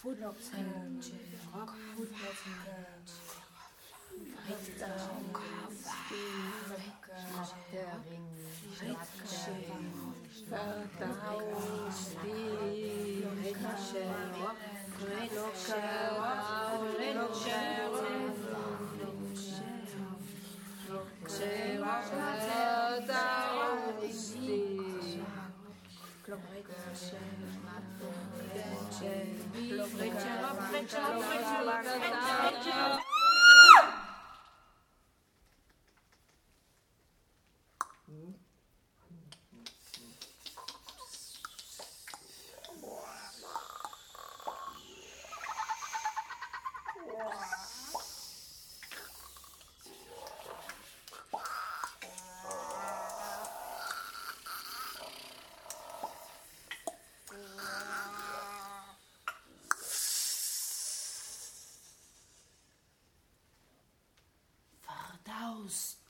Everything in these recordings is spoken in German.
Blockerwang, Blockerwang, Futzen, Futzen, Cherop, Mm-hmm.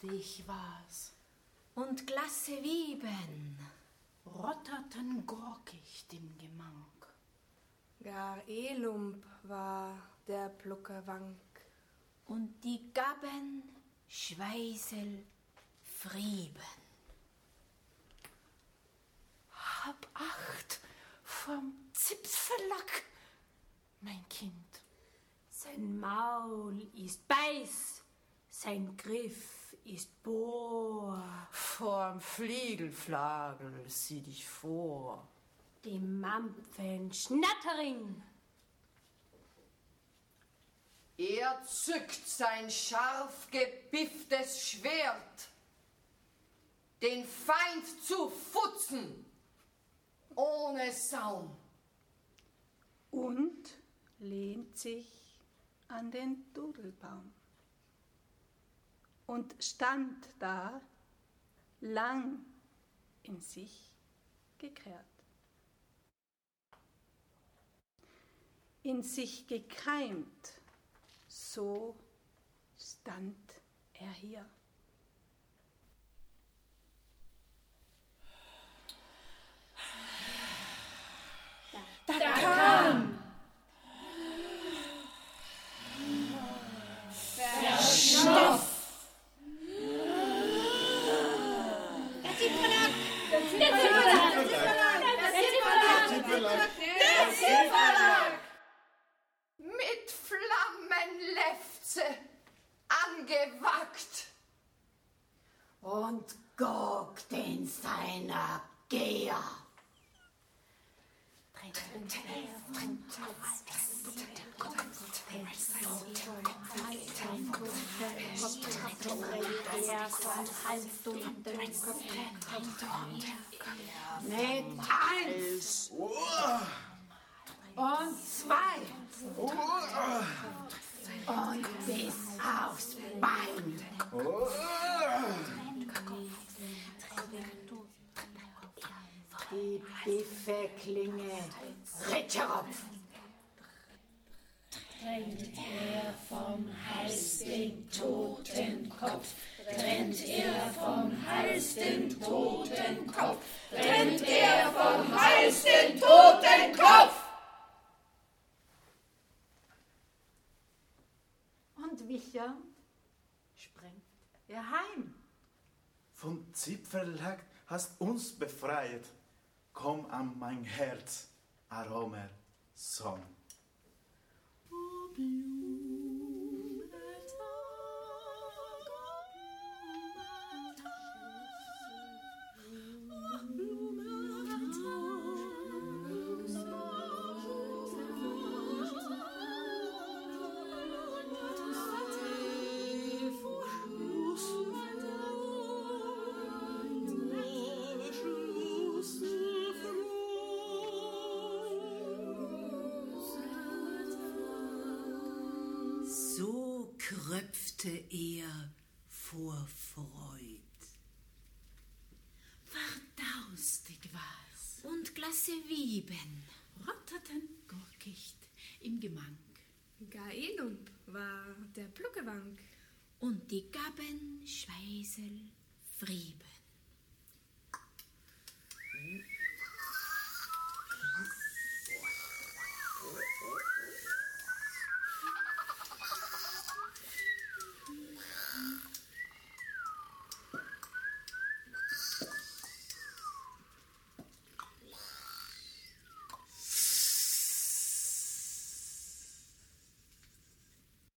Dich was. Und Glasse Wieben, Rotterten gorkicht im Gemank. Gar Elump war der Pluckerwank. und die Gaben Schweißel Frieben. Hab Acht vom Zipfellack, mein Kind. Sein Maul ist beiß, sein Griff ist bohr. Vorm Fliegelflagel sieh dich vor. Die Mampfen Schnattering. Er zückt sein scharf gebifftes Schwert, den Feind zu futzen, ohne Saum. und lehnt sich an den Dudelbaum und stand da lang in sich gekehrt. In sich gekeimt, so stand er hier. Mit eins und zwei. Und bis aufs Bein. Die Biffeklinge Ritscheropf. Trennt er vom Hals den toten Kopf, trennt er vom Hals den toten Kopf, trennt er vom Hals den toten Kopf. Und wichernd sprengt er heim. Von Zipfellack hast uns befreit. Komm an mein Herz, Aromer, Song. Kröpfte er vor Freud. Verdaustig war's und Glasse Wieben rotterten gurkicht im Gemang. Gar Elump war der Pluckewank und die Gaben Schweisel Friebe.